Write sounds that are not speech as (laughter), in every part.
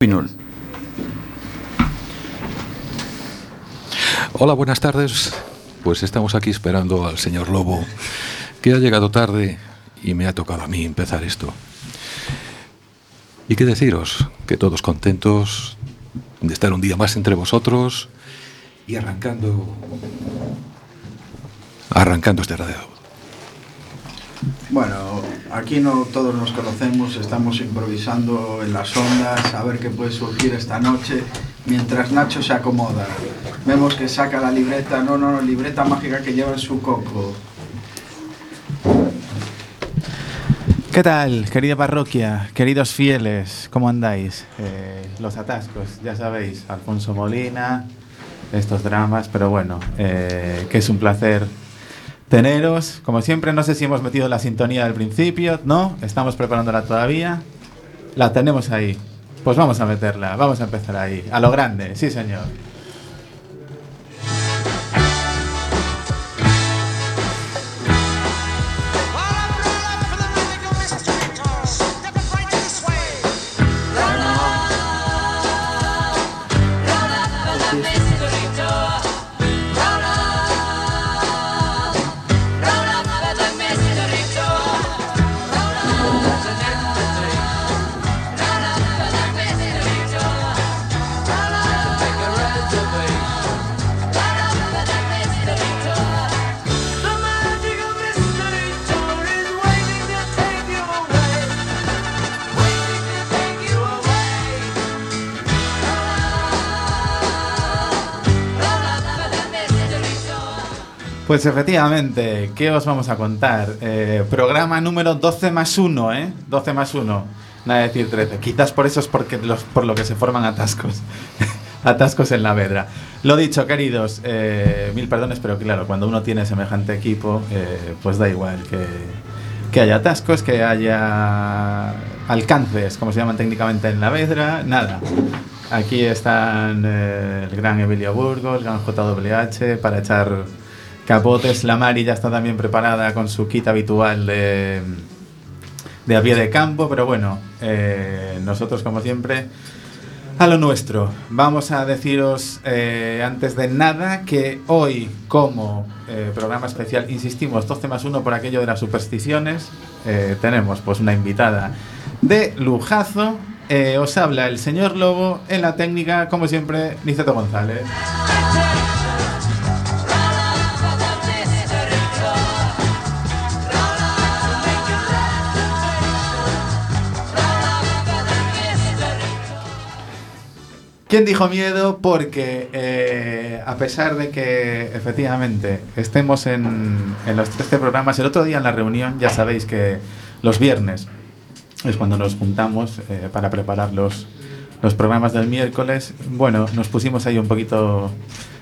Pinol. Hola, buenas tardes. Pues estamos aquí esperando al señor Lobo, que ha llegado tarde y me ha tocado a mí empezar esto. Y qué deciros, que todos contentos de estar un día más entre vosotros y arrancando arrancando este radio. Bueno, aquí no todos nos conocemos, estamos improvisando en las ondas, a ver qué puede surgir esta noche, mientras Nacho se acomoda. Vemos que saca la libreta, no, no, no, libreta mágica que lleva en su coco. ¿Qué tal, querida parroquia, queridos fieles? ¿Cómo andáis? Eh, los atascos, ya sabéis, Alfonso Molina, estos dramas, pero bueno, eh, que es un placer teneros. Como siempre, no sé si hemos metido la sintonía del principio, ¿no? Estamos preparándola todavía. La tenemos ahí. Pues vamos a meterla, vamos a empezar ahí, a lo grande, sí señor. Pues efectivamente, ¿qué os vamos a contar? Eh, programa número 12 más 1, ¿eh? 12 más 1. Nada de decir 13. Quizás por eso es porque los, por lo que se forman atascos. (laughs) atascos en la vedra. Lo dicho, queridos, eh, mil perdones, pero claro, cuando uno tiene semejante equipo, eh, pues da igual que, que haya atascos, que haya alcances, como se llaman técnicamente en la vedra, nada. Aquí están eh, el gran Emilio Burgos, el gran JWH, para echar capotes. La Mari ya está también preparada con su kit habitual de, de a pie de campo, pero bueno, eh, nosotros como siempre a lo nuestro. Vamos a deciros eh, antes de nada que hoy como eh, programa especial, insistimos, 12 más 1 por aquello de las supersticiones, tenemos pues una invitada de lujazo. Os habla el señor Lobo en la técnica, como siempre, Niceto González. ¿Quién dijo miedo? Porque eh, a pesar de que efectivamente estemos en, los 13 programas, el otro día en la reunión ya sabéis que los viernes es cuando nos juntamos eh, para preparar los, los programas del miércoles. Bueno, nos pusimos ahí un poquito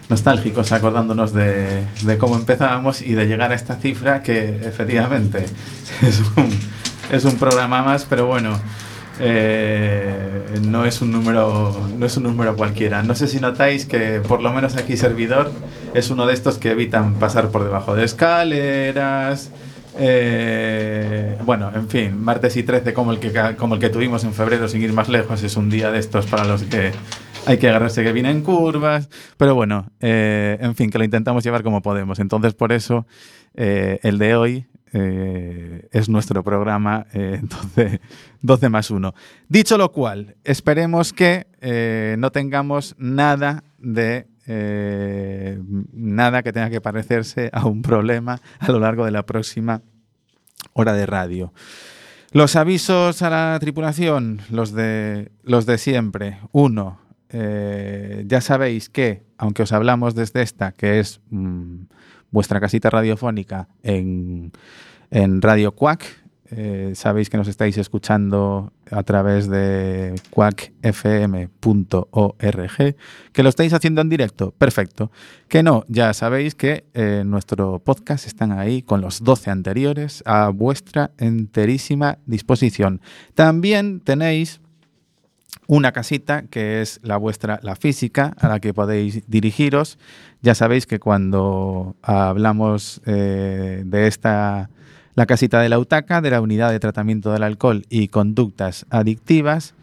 nostálgicos acordándonos de, de cómo empezábamos y de llegar a esta cifra que efectivamente (laughs) es un, es un programa más, pero bueno. Eh, no es un número no es un número cualquiera. No sé si notáis que por lo menos aquí servidor es uno de estos que evitan pasar por debajo de escaleras. Eh, bueno en fin martes y 13 como el que como el que tuvimos en febrero sin ir más lejos es un día de estos para los que hay que agarrarse que vienen curvas. Pero bueno eh, en fin que lo intentamos llevar como podemos. Entonces por eso el de hoy eh, es nuestro programa eh, (laughs) 12, 12 más 1. Dicho lo cual, esperemos que eh, no tengamos nada de eh, nada que tenga que parecerse a un problema a lo largo de la próxima hora de radio. Los avisos a la tripulación, los de, los de siempre. Uno, ya sabéis que, aunque os hablamos desde esta, que es mm, vuestra casita radiofónica en, en Radio Quack, eh, sabéis que nos estáis escuchando a través de quackfm.org, que lo estáis haciendo en directo, perfecto. Que no, ya sabéis que eh, nuestro podcast están ahí con los 12 anteriores a vuestra enterísima disposición. También tenéis una casita que es la vuestra, la física, a la que podéis dirigiros. Ya sabéis que cuando hablamos eh, de esta, la casita de la UTACA, de la unidad de tratamiento del alcohol y conductas adictivas,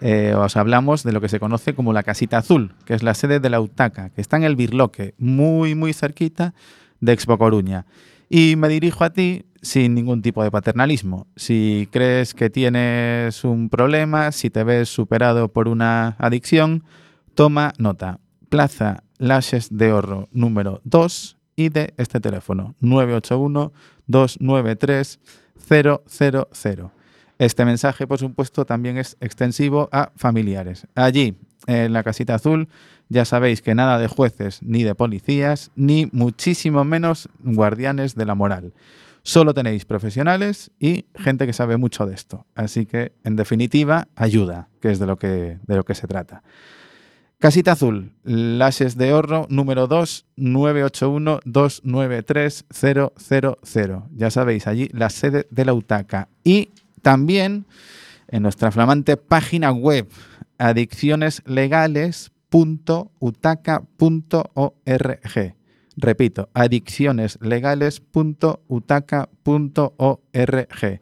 eh, os hablamos de lo que se conoce como la Casita Azul, que es la sede de la UTACA, que está en el Birloque, muy, muy cerquita de Expo Coruña. Y me dirijo a ti sin ningún tipo de paternalismo. Si crees que tienes un problema, si te ves superado por una adicción, toma nota. Plaza Lashes de Horro número 2 y de este teléfono 981-293-000. Este mensaje, por supuesto, también es extensivo a familiares. Allí, en la casita azul, ya sabéis que nada de jueces ni de policías, ni muchísimo menos guardianes de la moral. Solo tenéis profesionales y gente que sabe mucho de esto. Así que, en definitiva, ayuda, que es de lo que, de lo que se trata. Casita Azul, Lases de Horro, número 2, 981-293-000. Ya sabéis, allí la sede de la UTACA. Y también en nuestra flamante página web, adiccioneslegales.utaca.org. Repito, adiccioneslegales.utaca.org.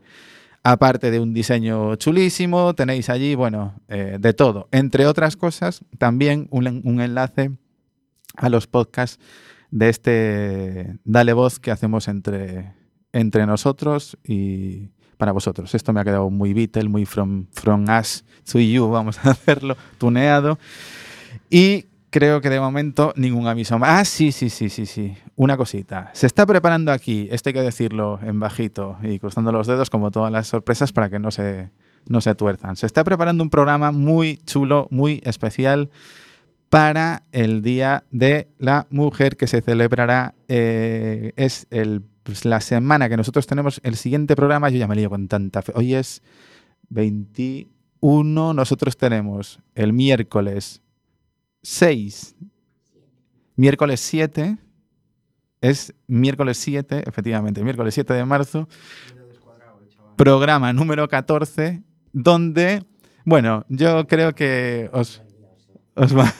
Aparte de un diseño chulísimo, tenéis allí, bueno, eh, de todo. Entre otras cosas, también un, enlace a los podcasts de este Dale Voz que hacemos entre, entre nosotros y para vosotros. Esto me ha quedado muy Beatle, muy from, from us to you, vamos a (laughs) hacerlo, tuneado. Y creo que de momento ningún aviso más. Ah, sí, sí, sí, sí, sí. Una cosita. Se está preparando aquí, esto hay que decirlo en bajito y cruzando los dedos como todas las sorpresas para que no se, no se tuerzan. Se está preparando un programa muy chulo, muy especial para el Día de la Mujer que se celebrará. Eh, es el, pues, la semana que nosotros tenemos el siguiente programa. Yo ya me lío con tanta fe. Hoy es 21. Nosotros tenemos el miércoles 6, miércoles 7, es miércoles 7, efectivamente, miércoles 7 de marzo, programa número 14, donde, bueno, yo creo que os, os, va,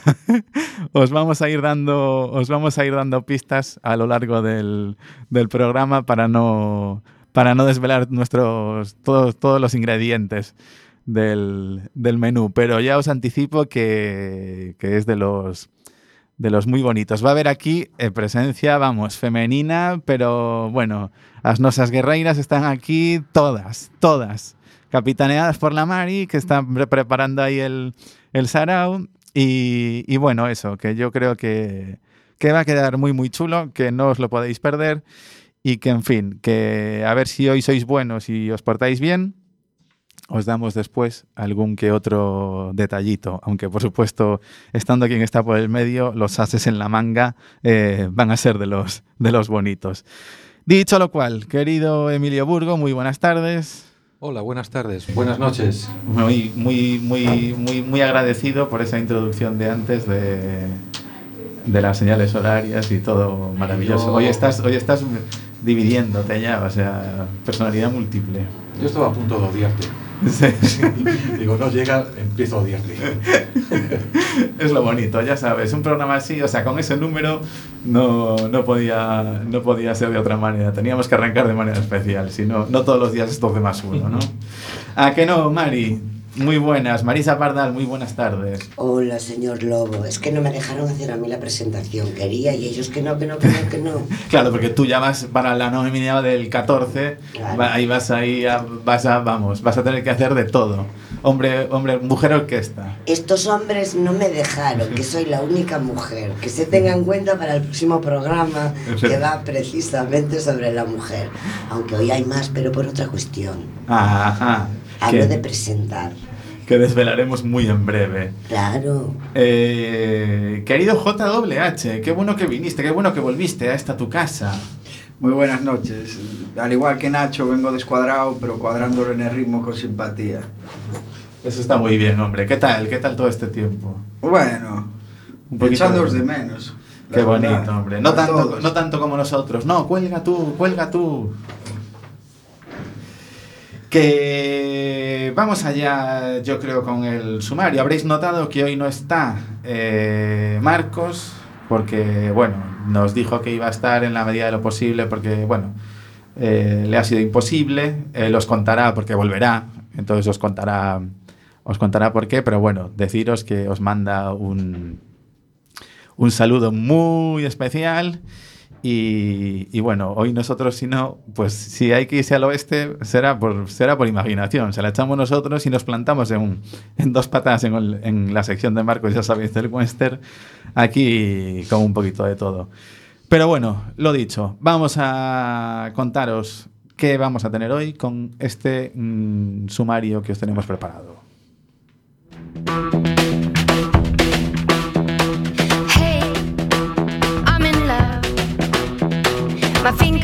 (laughs) os, vamos a ir dando, os vamos a ir dando pistas a lo largo del, del programa para no, para no desvelar nuestros, todos, todos los ingredientes del, del menú, pero ya os anticipo que, que, es de los, de los muy bonitos. Va a haber aquí eh, presencia, vamos, femenina, pero bueno, las nosas guerreiras están aquí todas, todas, capitaneadas por la Mari, que está preparando ahí el, el sarau. Y, y, bueno, eso, que yo creo que, que va a quedar muy, muy chulo, que no os lo podéis perder y que, en fin, que a ver si hoy sois buenos y os portáis bien os damos después algún que otro detallito, aunque por supuesto, estando quien está por el medio, los ases en la manga eh, van a ser de los, de los bonitos. Dicho lo cual, querido Emilio Burgo, muy buenas tardes. Hola, buenas tardes, buenas noches. Muy, muy, muy, muy, muy agradecido por esa introducción de antes de, de las señales horarias y todo maravilloso. Hoy estás, hoy estás dividiéndote ya, o sea, personalidad múltiple. Yo estaba a punto de odiarte. Sí. Digo, no llega, empiezo a odiarle. (laughs) es lo bonito, ya sabes, un programa así, o sea, con ese número no, no, podía, no podía ser de otra manera. Teníamos que arrancar de manera especial, si no, no todos los días es 12 más uno, ¿no? ¿A que no, Mari? Muy buenas, Marisa Pardal, muy buenas tardes. Hola, señor Lobo. Es que no me dejaron hacer a mí la presentación. Quería y ellos que no, que no, que no, que no. (laughs) claro, porque tú ya vas para la nominada del 14, claro. ahí vas ahí, a, vas a, vamos, vas a tener que hacer de todo. Hombre, hombre, mujer orquesta. Estos hombres no me dejaron, que soy la única mujer. Que se tenga en cuenta para el próximo programa que va (laughs) precisamente sobre la mujer. Aunque hoy hay más, pero por otra cuestión. Ajá. Hablo ¿Qué? de presentar que desvelaremos muy en breve. Claro. Eh, querido JWH, qué bueno que viniste, qué bueno que volviste a esta tu casa. Muy buenas noches. Al igual que Nacho, vengo descuadrado, pero cuadrándolo en el ritmo con simpatía. Eso está muy bien, hombre. ¿Qué tal? ¿Qué tal todo este tiempo? Bueno, echándoos de menos. Qué bonito, verdad. hombre. No tanto, no tanto como nosotros. No, cuelga tú, cuelga tú. Que vamos allá, yo creo, con el sumario. Habréis notado que hoy no está eh, Marcos, porque, bueno, nos dijo que iba a estar en la medida de lo posible, porque, bueno, eh, le ha sido imposible. Eh, los contará porque volverá, entonces os contará, os contará por qué, pero bueno, deciros que os manda un, un saludo muy especial. Y, bueno, hoy nosotros, si no, pues si hay que irse al oeste, será por, será por imaginación. Se la echamos nosotros y nos plantamos en, en dos patas en, la sección de Marcos, ya sabéis, del Western, aquí con un poquito de todo. Pero bueno, lo dicho, vamos a contaros qué vamos a tener hoy con este mmm, sumario que os tenemos preparado. My.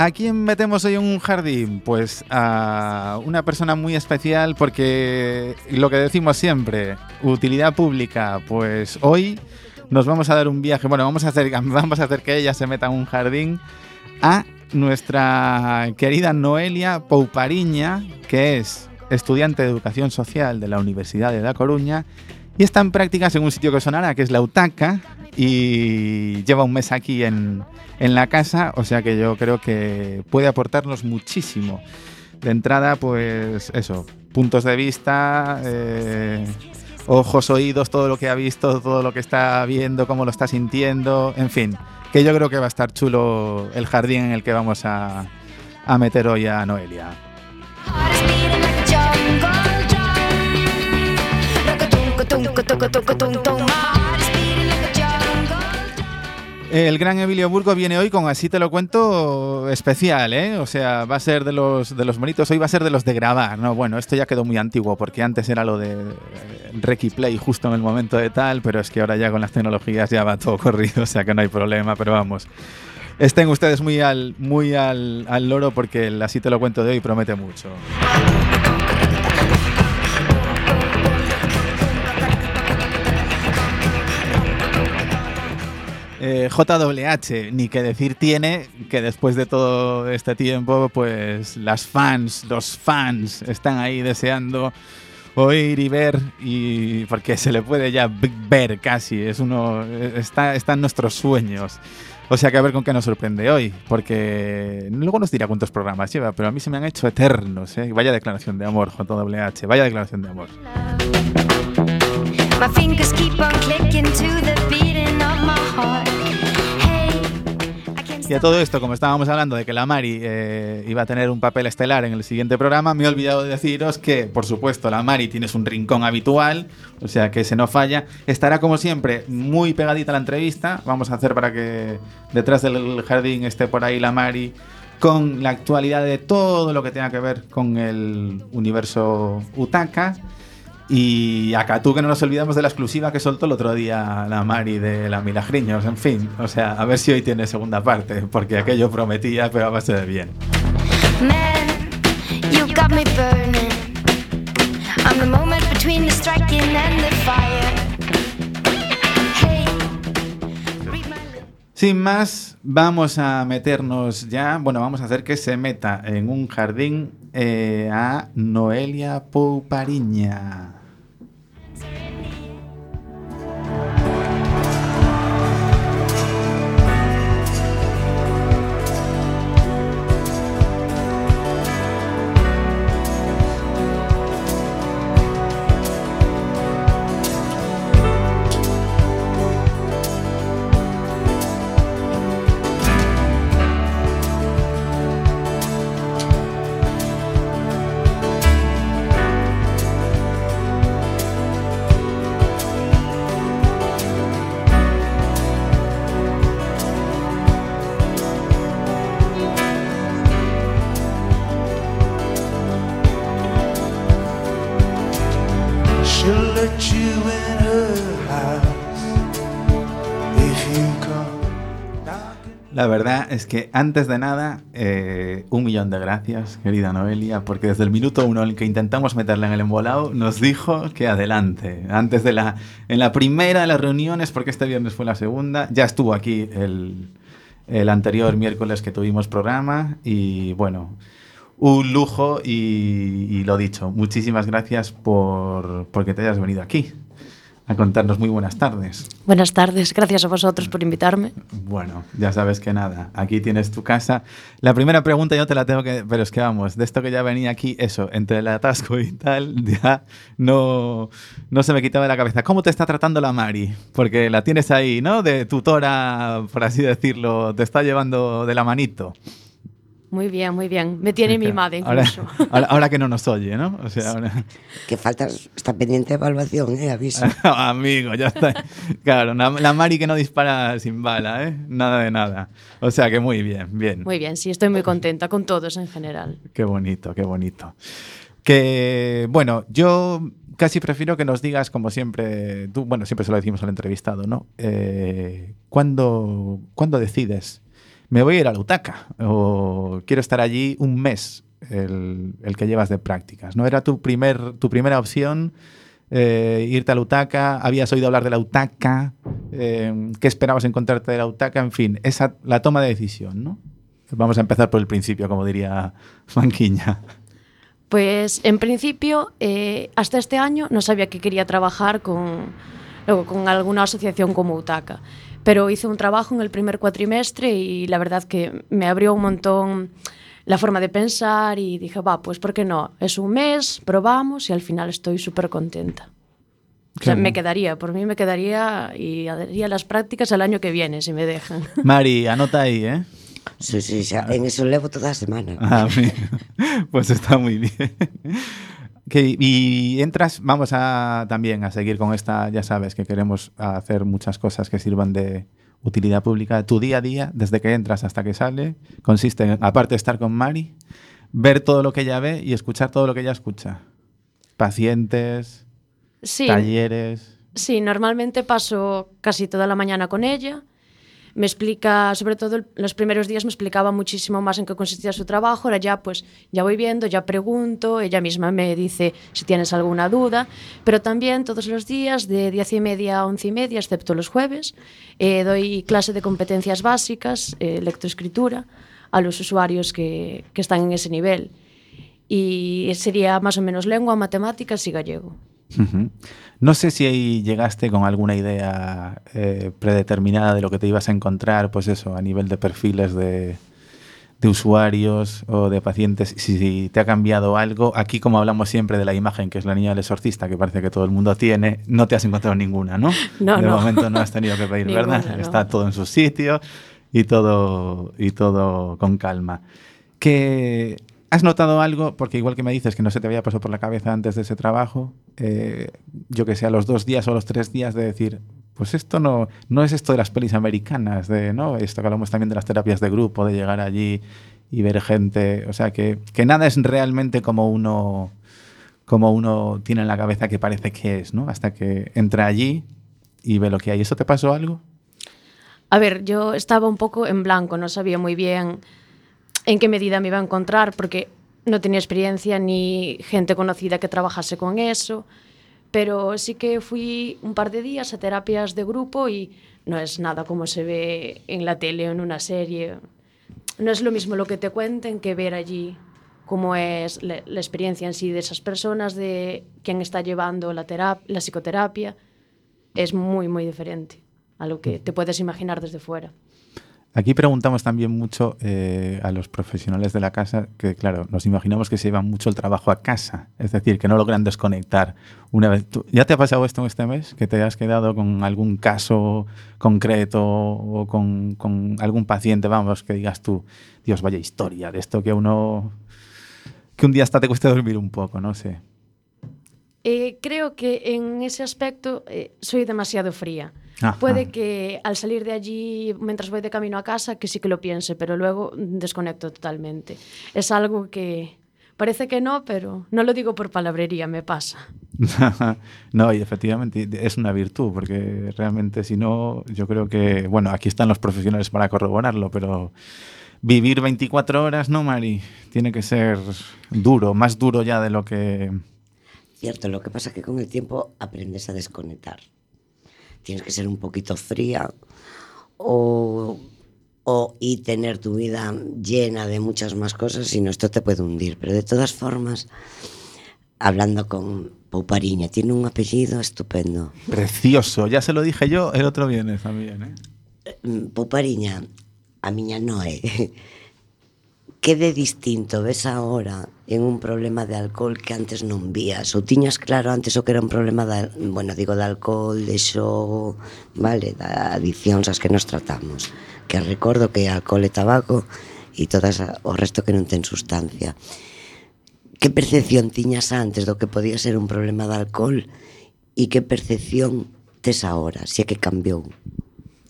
¿A quién metemos hoy en un jardín? Pues a una persona muy especial porque lo que decimos siempre, utilidad pública, pues hoy nos vamos a dar un viaje, bueno, vamos a hacer, (laughs) vamos a hacer que ella se meta en un jardín a nuestra querida Noelia Poupariña, que es estudiante de Educación Social de la Universidad de La Coruña y está en prácticas en un sitio que sonará, que es la UTACA, y lleva un mes aquí en, en la casa, o sea que yo creo que puede aportarnos muchísimo. De entrada, pues eso, puntos de vista, eh, ojos, oídos, todo lo que ha visto, todo lo que está viendo, cómo lo está sintiendo, en fin, que yo creo que va a estar chulo el jardín en el que vamos a, a meter hoy a Noelia. El gran Emilio Burgo viene hoy con Así te lo cuento especial, ¿eh? O sea, va a ser de los, de los bonitos, hoy va a ser de los de grabar, ¿no? Bueno, esto ya quedó muy antiguo porque antes era lo de eh, Rec y Play justo en el momento de tal, pero es que ahora ya con las tecnologías ya va todo (laughs) corrido, o sea que no hay problema, pero vamos. Estén ustedes muy al, muy al, al loro porque el Así te lo cuento de hoy promete mucho. Eh, JWH, ni que decir tiene que después de todo este tiempo, pues las fans, los fans están ahí deseando oír y ver y porque se le puede ya ver casi, es uno está, está en nuestros sueños. O sea que a ver con qué nos sorprende hoy, porque luego nos dirá cuántos programas lleva, pero a mí se me han hecho eternos, ¿eh? Vaya declaración de amor, JWH, vaya declaración de amor. My Y a todo esto, como estábamos hablando de que la Mari eh, iba a tener un papel estelar en el siguiente programa, me he olvidado de deciros que, por supuesto, la Mari tienes un rincón habitual, o sea que se no falla. Estará, como siempre, muy pegadita a la entrevista. Vamos a hacer para que detrás del jardín esté por ahí la Mari con la actualidad de todo lo que tenga que ver con el universo Utaka. Y acá tú que no nos olvidamos de la exclusiva que soltó el otro día la Mari de la Milagriños, en fin, o sea, a ver si hoy tiene segunda parte, porque aquello prometía, pero a base de bien. Man, you got me burning. I'm the moment between the striking and the fire. Hey, read my lips. Sin más, vamos a meternos ya, bueno, vamos a hacer que se meta en un jardín eh, a Noelia Poupariña. Verdad es que antes de nada, eh, un millón de gracias, querida Noelia, porque desde el minuto uno en el que intentamos meterla en el embolado, nos dijo que adelante. Antes de la, en la primera de las reuniones, porque este viernes fue la segunda, ya estuvo aquí el, el anterior miércoles que tuvimos programa y bueno, un lujo y, lo dicho, muchísimas gracias por porque te hayas venido aquí a contarnos muy buenas tardes. Buenas tardes, gracias a vosotros por invitarme. Bueno, ya sabes que nada, aquí tienes tu casa. La primera pregunta yo te la tengo que, pero es que vamos, de esto que ya venía aquí, eso, entre el atasco y tal, (laughs) ya no, no se me quitaba de la cabeza. ¿Cómo te está tratando la Mari? Porque la tienes ahí, ¿no? De tutora, por así decirlo, te está llevando de la manito. Muy bien, muy bien. Me tiene mimada Ahora, incluso. (laughs) ahora, ahora que no nos oye, ¿no? O sea, ahora- Que falta, está pendiente de evaluación, ¿eh? Aviso. (laughs) Amigo, ya está. Claro, la, la Mari que no dispara sin bala, ¿eh? Nada de nada. O sea que muy bien, bien. Muy bien, sí, estoy muy contenta con todos en general. Qué bonito, qué bonito. Que, bueno, yo casi prefiero que nos digas, como siempre, tú, bueno, siempre se lo decimos al entrevistado, ¿no? Eh, ¿cuándo, cuándo decides? ¿Me voy a ir a la UTACA? ¿O quiero estar allí un mes, el, que llevas de prácticas? ¿No era tu, primer, tu primera opción eh, irte a la UTACA? ¿Habías oído hablar de la UTACA? Eh, ¿Qué esperabas encontrarte de la UTACA? En fin, esa, la toma de decisión, ¿no? Vamos a empezar por el principio, como diría Manquiña. Pues en principio, eh, hasta este año no sabía que quería trabajar con, con alguna asociación como UTACA, pero hice un trabajo en el primer cuatrimestre y la verdad que me abrió un montón la forma de pensar y dije, va, pues ¿por qué no? Es un mes, probamos y al final estoy súper contenta. O sea, me quedaría, por mí me quedaría y haría las prácticas el año que viene, si me dejan. (laughs) Mari, anota ahí, ¿eh? Sí, sí, en eso levo toda a semana. Ah, pues está muy bien. Que- y entras, vamos a también a seguir con esta, ya sabes que queremos hacer muchas cosas que sirvan de utilidad pública. Tu día a día, desde que entras hasta que sale, consiste en, aparte de estar con Mari, ver todo lo que ella ve y escuchar todo lo que ella escucha. Pacientes, Sí, talleres. Sí, normalmente paso casi toda la mañana con ella. Me explica, sobre todo los primeros días me explicaba muchísimo más en qué consistía su trabajo. Ahora ya pues ya voy viendo, ya pregunto, ella misma me dice si tienes alguna duda. Pero también todos los días de diez y media a once y media, excepto los jueves, eh, doy clase de competencias básicas, eh, lectoescritura, a los usuarios que, que están en ese nivel. Y sería más o menos lengua, matemáticas y gallego. No sé si ahí llegaste con alguna idea eh, predeterminada de lo que te ibas a encontrar, pues eso, a nivel de perfiles de, de usuarios o de pacientes, si, si te ha cambiado algo. Aquí, como hablamos siempre de la imagen, que es la niña del exorcista, que parece que todo el mundo tiene, no te has encontrado ninguna, ¿no? (laughs) No, de no. momento no has tenido que pedir, (laughs) Ninguna, ¿verdad? no. Está todo en su sitio y todo, y todo con calma. Que ¿Has notado algo? Porque igual que me dices que no se te había pasado por la cabeza antes de ese trabajo, eh, yo que sé, a los dos días o los tres días de decir, pues esto no, no es esto de las pelis americanas, de ¿no? esto que hablamos también de las terapias de grupo, de llegar allí y ver gente, o sea, que, que nada es realmente como uno, como uno tiene en la cabeza que parece que es, ¿no? Hasta que entra allí y ve lo que hay. ¿Eso te pasó algo? A ver, yo estaba un poco en blanco, no sabía muy bien en qué medida me iba a encontrar, porque no tenía experiencia ni gente conocida que trabajase con eso, pero sí que fui un par de días a terapias de grupo y no es nada como se ve en la tele o en una serie. No es lo mismo lo que te cuenten que ver allí cómo es la, experiencia en sí de esas personas, de quién está llevando la, terap- la psicoterapia. Es muy, muy diferente a lo que te puedes imaginar desde fuera. Aquí preguntamos también mucho eh, a los profesionales de la casa que, claro, nos imaginamos que se llevan mucho el trabajo a casa, es decir, que no logran desconectar. Una vez, ¿tú- ¿Ya te ha pasado esto en este mes? ¿Que te has quedado con algún caso concreto o con, algún paciente, vamos, que digas tú, Dios, vaya historia de esto que uno, que un día hasta te cuesta dormir un poco, no sé. Eh, creo que en ese aspecto eh, soy demasiado fría. Ajá. Puede que al salir de allí, mientras voy de camino a casa, que sí que lo piense, pero luego desconecto totalmente. Es algo que parece que no, pero no lo digo por palabrería, me pasa. (laughs) no, y efectivamente es una virtud, porque realmente si no, yo creo que, bueno, aquí están los profesionales para corroborarlo, pero vivir 24 horas, ¿no, Mari? Tiene que ser duro, más duro ya de lo que... Cierto, lo que pasa es que con el tiempo aprendes a desconectar. Tienes que ser un poquito fría o, o y tener tu vida llena de muchas más cosas, sino esto te puede hundir. Pero de todas formas, hablando con Poupariña, tiene un apellido estupendo. Precioso, ya se lo dije yo el otro viernes también, ¿eh? Mm, Poupariña, a miña Noé, (laughs) quede distinto, ves ahora en un problema de alcohol que antes non vías, ou tiñas claro antes o que era un problema de, bueno, digo, de alcohol, de xogo, vale, da adiccións as que nos tratamos, que recordo que alcohol e tabaco e todas o resto que non ten sustancia. Que percepción tiñas antes do que podía ser un problema de alcohol e que percepción tes agora, se é que cambiou?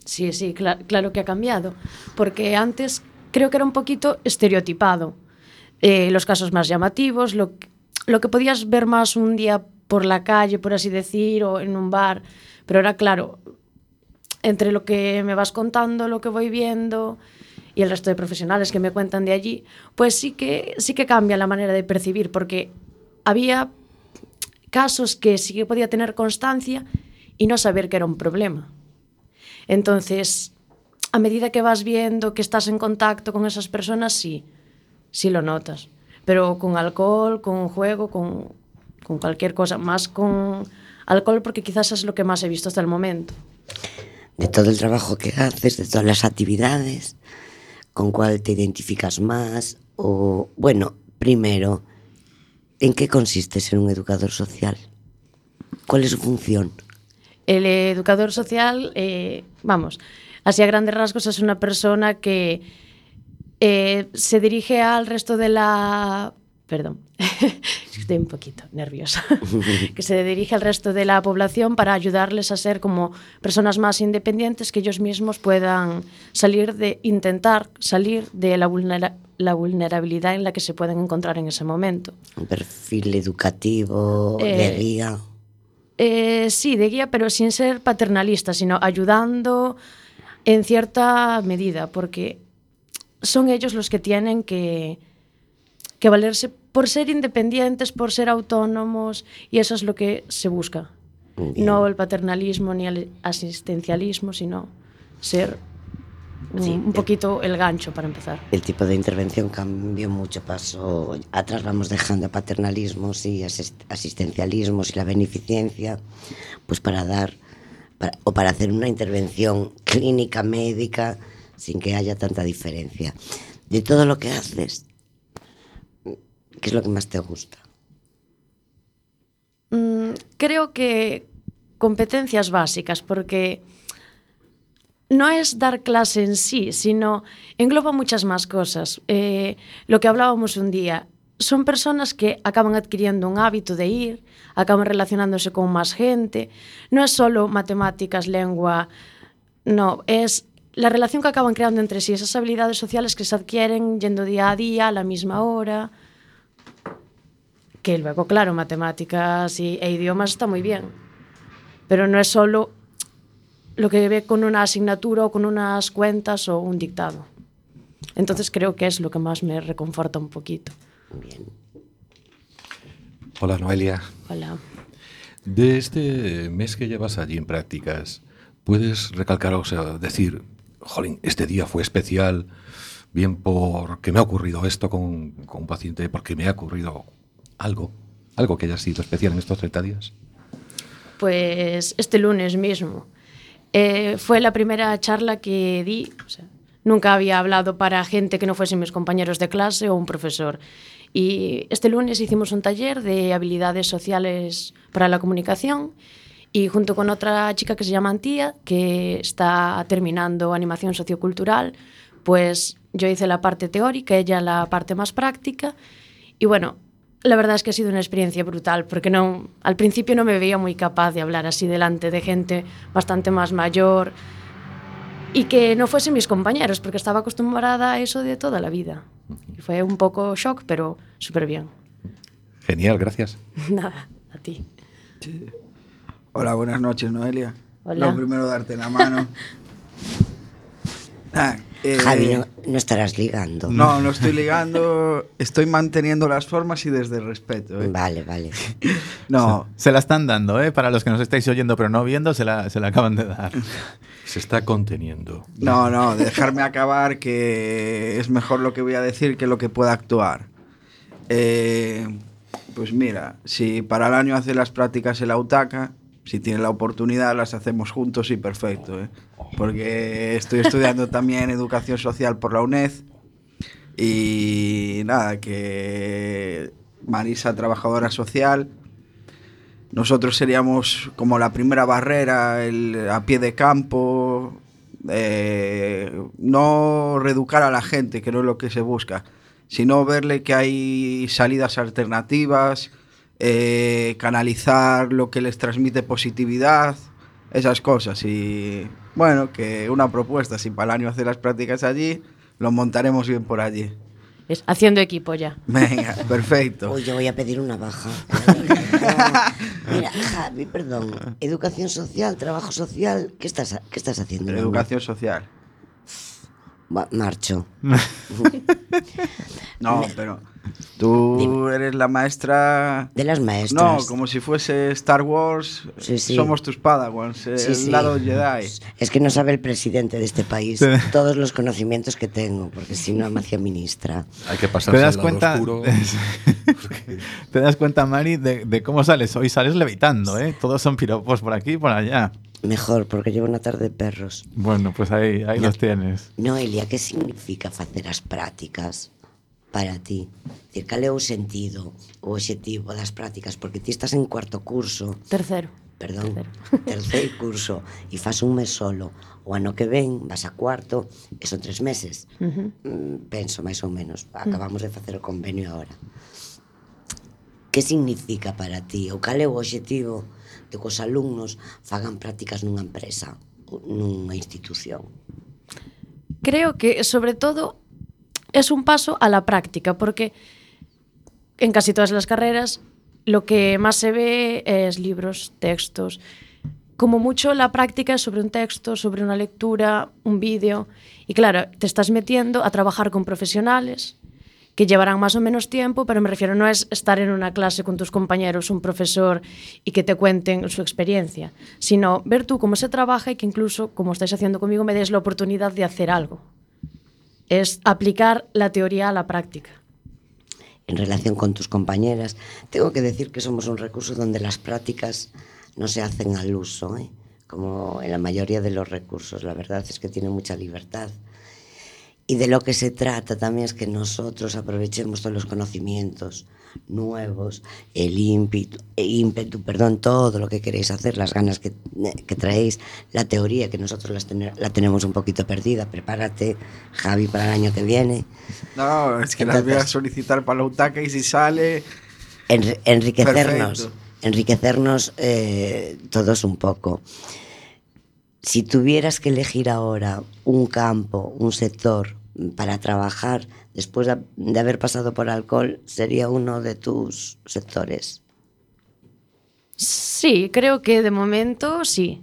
Sí, sí, cl claro que ha cambiado, porque antes creo que era un poquito estereotipado. Eh, los casos más llamativos, lo, que- podías ver más un día por la calle, por así decir, o en un bar. Pero ahora, claro, entre lo que me vas contando, lo que voy viendo y el resto de profesionales que me cuentan de allí, pues sí que, sí que cambia la manera de percibir, porque había casos que sí que podía tener constancia y no saber que era un problema. Entonces, a medida que vas viendo que estás en contacto con esas personas, sí, sí lo notas. Pero con alcohol, con juego, con, con cualquier cosa, más con alcohol porque quizás es lo que más he visto hasta el momento. de todo el trabajo que haces, de todas las actividades, con cuál te identificas más o, bueno, primero, ¿en qué consiste ser un educador social? ¿Cuál es su función? El educador social, eh, vamos, así a grandes rasgos es una persona que eh, se dirige al resto de la... Perdón, (laughs) estoy un poquito nerviosa. (laughs) que se dirige al resto de la población para ayudarles a ser como personas más independientes que ellos mismos puedan salir de, intentar salir de la, vulnera- la vulnerabilidad en la que se pueden encontrar en ese momento. Un perfil educativo, de Eh, guía. Eh, sí, de guía, pero sin ser paternalista, sino ayudando en cierta medida, porque son ellos los que tienen que, que valerse por ser independientes, por ser autónomos, y eso es lo que se busca. Bien. No el paternalismo ni el asistencialismo, sino ser un, Sí, un poquito el gancho para empezar. El tipo de intervención cambió mucho, pasó atrás vamos dejando paternalismos y asis- asistencialismos y la beneficencia, pues para dar o para hacer una intervención clínica médica sin que haya tanta diferencia. De todo lo que haces, ¿qué es lo que más te gusta? Mm, creo que competencias básicas, porque no es dar clase en sí, sino engloba muchas más cosas. Eh, lo que hablábamos un día, son personas que acaban adquiriendo un hábito de ir, acaban relacionándose con más gente. No es solo matemáticas, lengua, no, es la relación que acaban creando entre sí, esas habilidades sociales que se adquieren yendo día a día, a la misma hora. Que luego, claro, matemáticas y, e idiomas está muy bien, pero no es solo lo que ve con una asignatura o con unas cuentas o un dictado. Entonces creo que es lo que más me reconforta un poquito. Bien. Hola, Noelia. Hola. De este mes que llevas allí en prácticas, ¿puedes recalcar, o sea, decir, jolín, este día fue especial, bien porque me ha ocurrido esto con, con un paciente, porque me ha ocurrido algo, algo que haya sido especial en estos 30 días? Pues este lunes mismo. Eh, fue la primera charla que di. o sea, nunca había hablado para gente que no fuesen mis compañeros de clase o un profesor. Y este lunes hicimos un taller de habilidades sociales para la comunicación y junto con otra chica que se llama Antía, que está terminando animación sociocultural, pues yo hice la parte teórica, ella la parte más práctica. Y bueno, la verdad es que ha sido una experiencia brutal, porque no, al principio no me veía muy capaz de hablar así delante de gente bastante más mayor y que no fuesen mis compañeros, porque estaba acostumbrada a eso de toda la vida. Y fue un poco shock, pero súper bien. Genial, gracias. (laughs) Nada, a ti. Hola, buenas noches, Noelia. Hola. Lo primero, darte la mano. (laughs) Ah, Eh, Javi, no, no estarás ligando. No, no estoy ligando, estoy manteniendo las formas y desde el respeto. ¿eh? Vale, vale. No, Se la están dando, ¿eh? Para los que nos estáis oyendo pero no viendo, se la, se la acaban de dar. Se está conteniendo. no, no, dejarme acabar que es mejor lo que voy a decir que lo que pueda actuar. Eh, pues mira, si para el año hace las prácticas en la UTACA, si tiene la oportunidad las hacemos juntos y perfecto, ¿eh? porque estoy estudiando (laughs) también educación social por la UNED y nada, que Marisa, trabajadora social, nosotros seríamos como la primera barrera, el, a pie de campo, eh, no reeducar a la gente, que no es lo que se busca, sino verle que hay salidas alternativas, eh, canalizar lo que les transmite positividad, esas cosas. Y bueno, que una propuesta, si para el año hacer las prácticas allí, lo montaremos bien por allí. Es haciendo equipo ya. Venga, (laughs) perfecto. Hoy yo voy a pedir una baja. (laughs) Mira, Javi, perdón. Educación social, trabajo social, ¿qué estás, qué estás haciendo? Educación social. Marcho. (laughs) No, (laughs) pero tú eres la maestra... De las No, maestras. como si fuese Star Wars, Sí, sí. somos tus padawans, el Sí, sí. lado Jedi. Es que no sabe el presidente de este país todos los conocimientos que tengo, porque si no me hacía ministra. Hay que ¿Te pasarse das al lado cuenta? oscuro. (laughs) ¿Te das cuenta, Mari, de, de cómo sales? Hoy sales levitando, ¿eh? Todos son piropos por aquí y por allá. Mejor, porque llevo una tarde de perros. Bueno, pues ahí, ahí no, los tienes. Noelia, ¿qué significa facer as prácticas para ti? Dicir, cal é o sentido, o objetivo das prácticas? Porque ti estás en cuarto curso. Tercero. Perdón, (laughs) tercer terceiro curso e fas un mes solo. O ano que ven vas a cuarto, e son tres meses. Uh -huh. Mm, penso, máis ou menos. Mm. Acabamos uh -huh. de facer o convenio agora. Que significa para ti? O cal é o objetivo? de que os alumnos fagan prácticas nunha empresa, nunha institución. Creo que, sobre todo, es un paso a la práctica, porque en casi todas las carreras lo que más se ve es libros, textos, como mucho la práctica es sobre un texto, sobre una lectura, un vídeo. Y claro, te estás metiendo a trabajar con profesionales que llevarán más o menos tiempo, pero me refiero no es estar en una clase con tus compañeros, un profesor y que te cuenten su experiencia, sino ver tú cómo se trabaja y que incluso, como estáis haciendo conmigo, me des la oportunidad de hacer algo. Es aplicar la teoría a la práctica. en relación con tus compañeras. Tengo que decir que somos un recurso donde las prácticas no se hacen al uso, ¿eh? como en la mayoría de los recursos. La verdad es que tiene mucha libertad. Y de lo que se trata también es que nosotros aprovechemos todos los conocimientos nuevos, el ímpetu, ímpetu perdón, todo lo que queréis hacer, las ganas que, que traéis, la teoría que nosotros las tener- la tenemos un poquito perdida. Prepárate, Javi, para el año que viene. No, es que las voy a solicitar para la UTACA y si sale... Enri- enriquecernos, Perfecto. enriquecernos eh, todos un poco. Si tuvieras que elegir ahora un campo, un sector para trabajar después de, haber pasado por alcohol, sería uno de tus sectores. Sí, creo que de momento sí.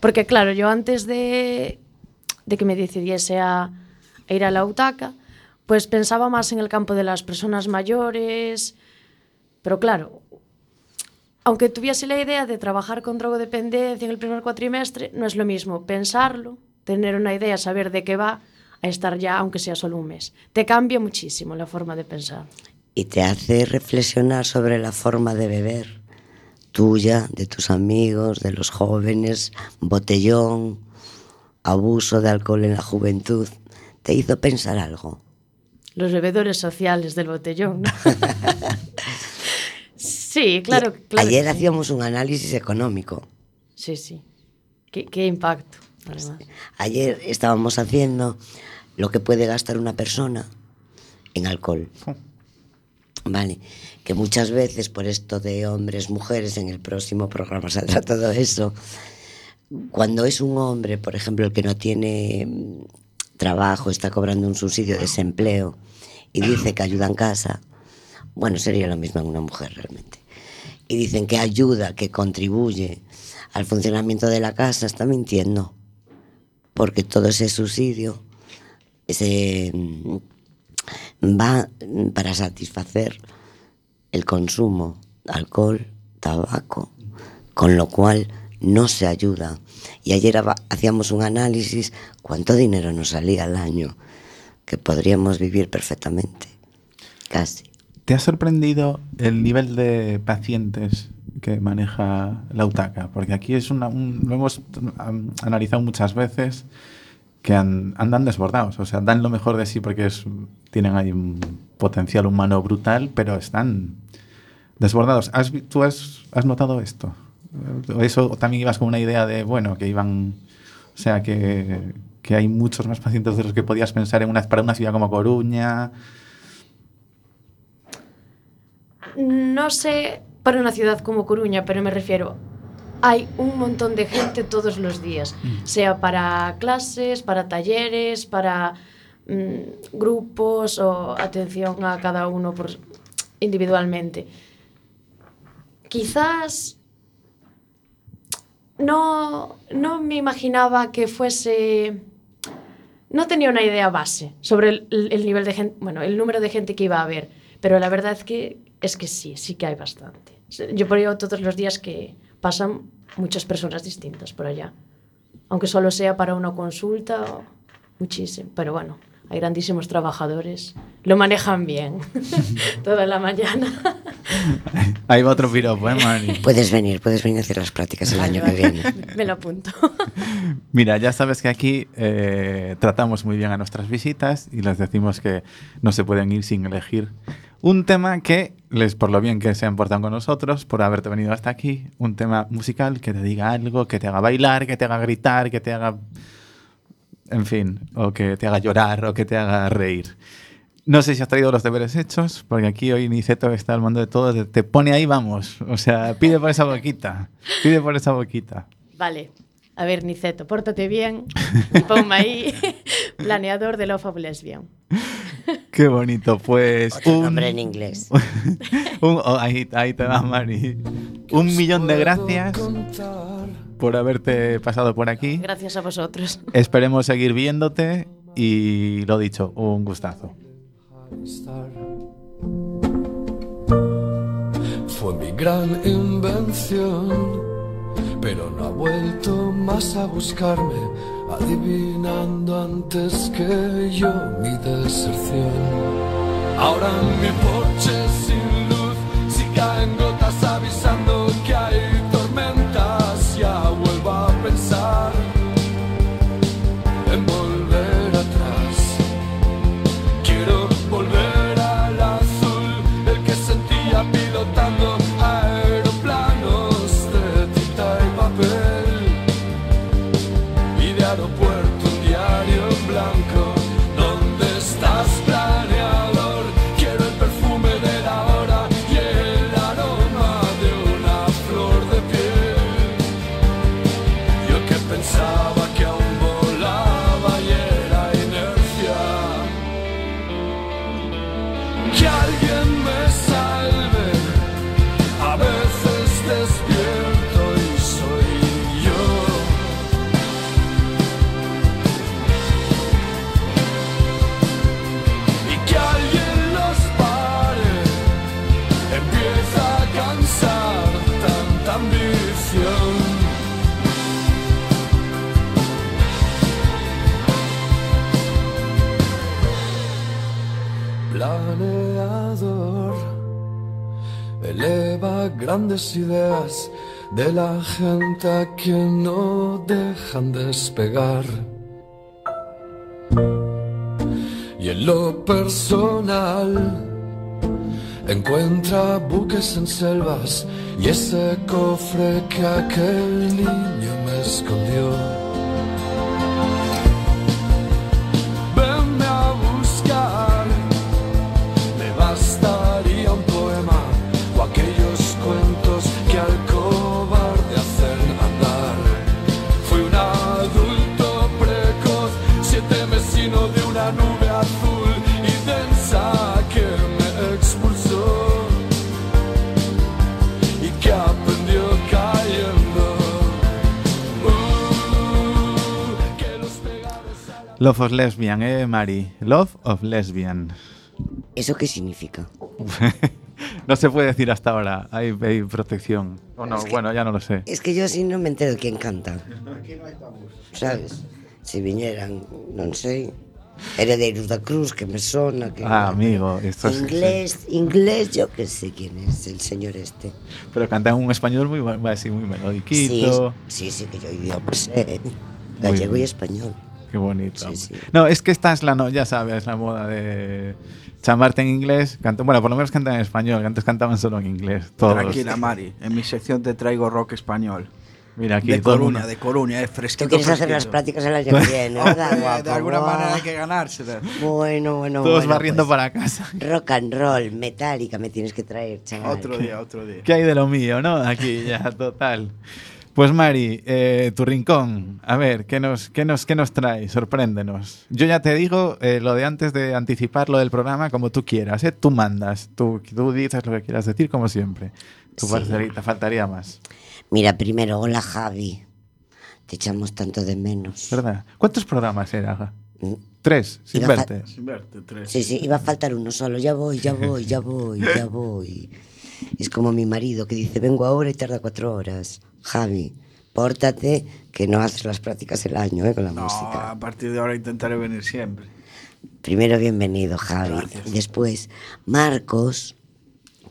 Porque claro, yo antes de, de que me decidiese a, a ir a la UTACA, pues pensaba más en el campo de las personas mayores. Pero claro, aunque tuviese la idea de trabajar con drogodependencia en el primer cuatrimestre, no es lo mismo pensarlo, tener una idea, saber de qué va, a estar ya, aunque sea solo un mes. Te cambia muchísimo la forma de pensar. Y te hace reflexionar sobre la forma de beber tuya, de tus amigos, de los jóvenes, botellón, abuso de alcohol en la juventud. ¿Te hizo pensar algo? Los bebedores sociales del botellón. ¿no? (laughs) sí, claro. claro Ayer sí. hacíamos un análisis económico. Sí, sí. ¿Qué, qué impacto, además. Ayer estábamos haciendo lo que puede gastar una persona en alcohol. Vale, que muchas veces por esto de hombres, mujeres, en el próximo programa (laughs) saldrá todo eso. Cuando es un hombre, por ejemplo, el que no tiene mm, trabajo, está cobrando un subsidio de desempleo y dice que ayuda en casa, bueno, sería lo mismo en una mujer realmente. Y dicen que ayuda, que contribuye al funcionamiento de la casa, está mintiendo. Porque todo ese subsidio ese mm, va para satisfacer el consumo de alcohol, tabaco, con lo cual no se ayuda. Y ayer hacíamos un análisis cuánto dinero nos salía al año, que podríamos vivir perfectamente, casi. ¿Te ha sorprendido el nivel de pacientes que maneja la UTACA? Porque aquí es una, un- lo hemos analizado muchas veces que an- andan desbordados, o sea, dan lo mejor de sí porque es, tienen ahí un potencial humano brutal, pero están desbordados. ¿Has, ¿Tú has, has notado esto? ¿O eso también ibas con una idea de, bueno, que iban, o sea, que, que hay muchos más pacientes de los que podías pensar en una, para una ciudad como Coruña? No sé para una ciudad como Coruña, pero me refiero, hay un montón de gente todos los días, sea para clases, para talleres, para mm, grupos o atención a cada uno por, individualmente. Quizás no, no me imaginaba que fuese... No tenía una idea base sobre el, el nivel de gente, bueno, el número de gente que iba a haber, pero la verdad es que es que sí, sí que hay bastante. Yo por ello todos los días que pasan muchas personas distintas por allá, aunque solo sea para una consulta, muchísimo, pero bueno, hay grandísimos trabajadores, lo manejan bien (laughs) toda la mañana. (laughs) Ahí va otro piropo, ¿eh, Mari? Puedes venir, puedes venir a hacer las prácticas el año que viene. (laughs) Me lo apunto. Mira, ya sabes que aquí eh, tratamos muy bien a nuestras visitas y les decimos que no se pueden ir sin elegir un tema que, les por lo bien que se han portado con nosotros, por haberte venido hasta aquí, un tema musical que te diga algo, que te haga bailar, que te haga gritar, que te haga, en fin, o que te haga llorar o que te haga reír. No sé si has traído los deberes hechos, porque aquí hoy Niceto está al mando de todo, te- pone ahí, vamos. O sea, pide por esa boquita, pide por esa boquita. Vale. A ver, Niceto, pórtate bien y ponme ahí (laughs) planeador de Love of Lesbian. Qué bonito, pues. Otro un- nombre en inglés. (laughs) un- oh, ahí, ahí te va, Mari. Un millón de gracias por haberte pasado por aquí. Gracias a vosotros. Esperemos seguir viéndote y lo dicho, un gustazo. Fue mi gran invención, pero no ha vuelto más a buscarme, adivinando antes que yo mi deserción. Ahora en mi porche sin luz, si caen gotas avisando que hay eleva grandes ideas de la gente a no dejan despegar. Y en lo personal encuentra buques en selvas y ese cofre que aquel niño me escondió. Love of Lesbian, ¿eh, Mari? Love of Lesbian. ¿Eso qué significa? (laughs) no se puede decir hasta ahora. Hay, hay protección. O no, bueno, ya no lo sé. Es que yo así no me entero de quién canta. Sabes? Se viñeran, non sei, Heredeiros da Cruz, que me sona, que... Ah, amigo, esto es- Inglés, inglés, yo que sé quién es el señor este. Pero canta en un español muy, muy melodiquito. Sí, sí, sí, que yo idioma sé. Gallego y español. Qué bonito. Sí, sí. No, es que esta es la, no, ya sabes, la moda de chamarte en inglés. Canta, bueno, por lo menos cantan en español, que antes cantaban solo en inglés. Todos. Tranquila, Mari. En mi sección te traigo rock español. Mira aquí, de Coruña, de Coruña, es fresquito. Tú quieres hacer las prácticas el año que viene, ¿verdad, Hombre, guapo? de alguna manera hay que ganarse. Bueno, bueno, Todos bueno, barriendo pues, para casa. Rock and roll, metálica me tienes que traer, chaval. Otro día, otro día. ¿Qué hay de lo mío, no? Aquí ya, total. Pues Mari, eh, tu rincón, a ver, ¿qué nos, qué, nos, ¿qué nos trae? Sorpréndenos. Yo ya te digo eh, lo de antes de anticipar lo del programa como tú quieras, ¿eh? Tú mandas, tú, tú dices lo que quieras decir como siempre. Tu Sí. parcelita, faltaría más, Mira, primero, hola Javi. Te echamos tanto de menos. ¿verdad? ¿Cuántos programas era? Mm. Tres, sin Iba verte. Sin verte, tres. Sí, sí, iba a faltar uno solo. Ya voy, ya voy, ya voy, ya voy. (laughs) Es como mi marido que dice, vengo ahora y tarda cuatro horas. Javi, pórtate que no haces las prácticas el año ¿eh? con la No, música. a partir de ahora intentaré venir siempre. Primero, bienvenido, Javi. Gracias. Después, Marcos,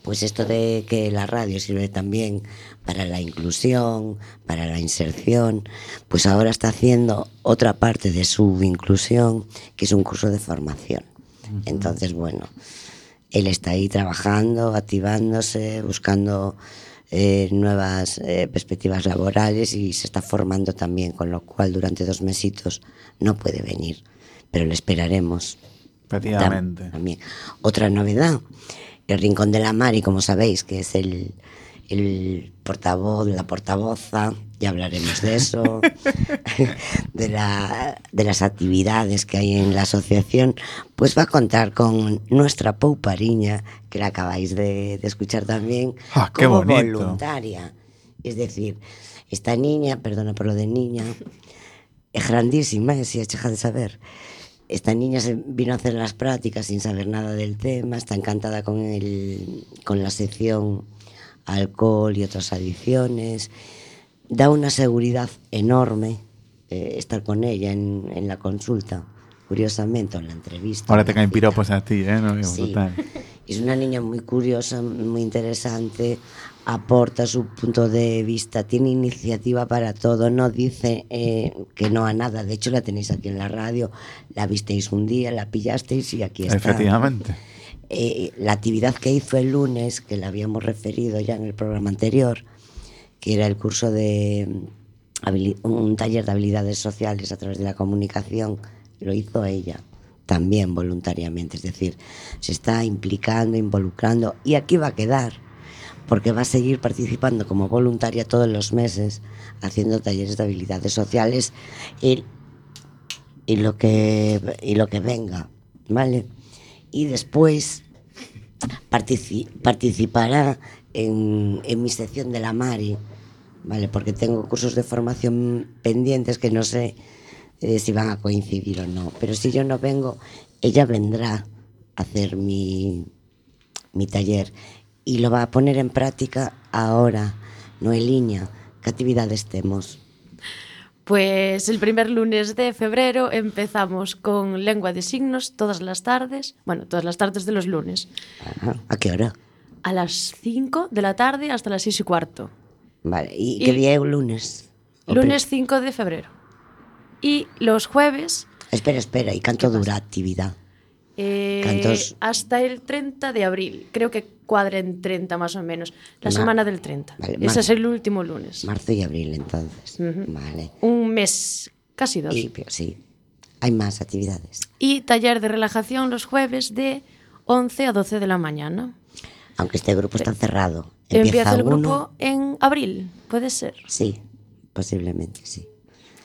pues esto de que la radio sirve también para la inclusión, para la inserción, pues ahora está haciendo otra parte de su inclusión, que es un curso de formación. Entonces, bueno, él está ahí trabajando, activándose, buscando eh, nuevas eh, perspectivas laborales y se está formando también, con lo cual durante dos mesitos no puede venir, pero le esperaremos. Efectivamente. Tam- También. Otra novedad, el Rincón de la Mari, como sabéis, que es el, el portavoz, la portavoza, ya hablaremos de eso, (laughs) de, la, de las actividades que hay en la asociación, pues va a contar con nuestra Poupariña, que la acabáis de, de escuchar también, Ah, qué como bonito. voluntaria. Es decir, esta niña, perdona por lo de niña, es grandísima, si dejado de saber. Esta niña se vino a hacer las prácticas sin saber nada del tema, está encantada con, el, con la sección alcohol y otras adicciones. Da una seguridad enorme eh, estar con ella en, en la consulta, curiosamente, en la entrevista. Ahora en te caen piropos a ti, ¿eh? No, Sí. Total. (laughs) Es una niña muy curiosa, muy interesante, aporta su punto de vista, tiene iniciativa para todo, no dice eh, que no a nada. De hecho, la tenéis aquí en la radio, la visteis un día, la pillasteis y aquí está. Efectivamente. Eh, la actividad que hizo el lunes, que la habíamos referido ya en el programa anterior, que era el curso de un taller de habilidades sociales a través de la comunicación, lo hizo ella también voluntariamente, es decir, se está implicando, involucrando y aquí va a quedar, porque va a seguir participando como voluntaria todos los meses haciendo talleres de habilidades sociales y, y lo que y lo que venga, ¿vale? Y después partici- participará en, en mi sección de la Mari, ¿vale? Porque tengo cursos de formación pendientes que no sé eh, si van a coincidir o no. Pero si yo no vengo, ella vendrá a hacer mi, mi taller y lo va a poner en práctica ahora, Noeliña. ¿Qué actividades tenemos? Pues el primer lunes de febrero empezamos con lengua de signos todas las tardes, bueno, todas las tardes de los lunes, Ajá. ¿A qué hora? a las 5 de la tarde hasta las 6 y cuarto. Vale. ¿Y, Y- qué día es lunes? Lunes 5 de febrero. Y los jueves Espera, espera. ¿Y cuánto dura actividad? eh, hasta el 30 de abril. Creo que cuadra en 30 más o menos. La Ma- semana del 30. Vale, Ese es el último lunes. Marzo y abril, entonces. Vale. Un mes, casi dos. Y, sí, hay más actividades. Y taller de relajación los jueves de 11 a 12 de la mañana. Aunque este grupo está cerrado. Empieza, el uno- grupo en abril, puede ser. Sí, posiblemente, sí.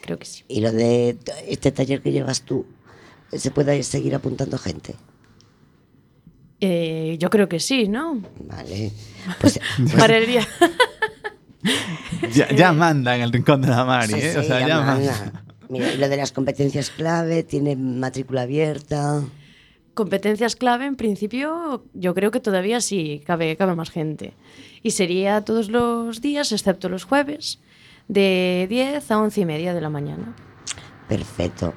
Creo que sí. Y lo de este taller que llevas tú, ¿se puede seguir apuntando gente? Eh, yo creo que sí, ¿no? Vale. Pues, (laughs) pues- Pararía. (laughs) Ya, ya manda en el rincón de la Mari, Sí, ¿eh? sí, o sea, ya ya manda. manda. Mira, y lo de las competencias clave, tiene matrícula abierta. Competencias clave, en principio, yo creo que todavía sí, cabe, cabe más gente. y sería todos los días, excepto los jueves, de 10 a 11 y media de la mañana. Perfecto.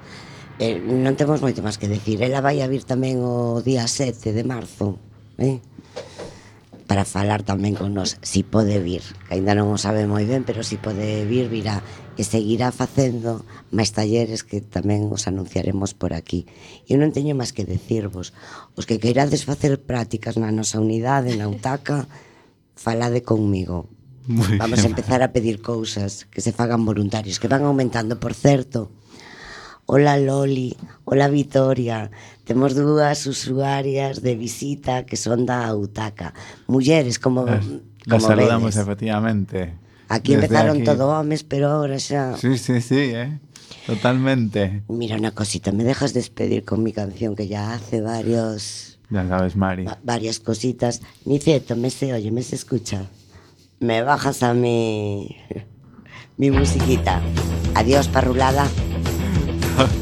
Eh, non temos moito máis que decir. Ela vai a vir tamén o día 7 de marzo, eh? para falar tamén con nós, si pode vir, que ainda non o sabe moi ben, pero si pode vir, virá e seguirá facendo máis talleres que tamén os anunciaremos por aquí. Eu non teño máis que decirvos, os que queirades facer prácticas na nosa unidade, na UTACA, (laughs) falade conmigo. Muy Vamos a empezar a pedir cousas que se fagan voluntarios, que van aumentando, por certo. Hola Loli, hola Vitoria. Temos dúas usuarias de visita que son da Autaca. Mulleres, como, Eh, Las como saludamos vedes. efectivamente. Aquí Desde empezaron aquí. todo homes, pero ahora xa... Sí, sí, sí, eh. Totalmente. Mira una cosita, me dejas despedir con mi canción que ya hace varios... Ya sabes, Mari. va- varias cositas. Niceto, me se oye, me se escucha. Me bajas a mi... mi musiquita. Adiós, parrulada. (laughs)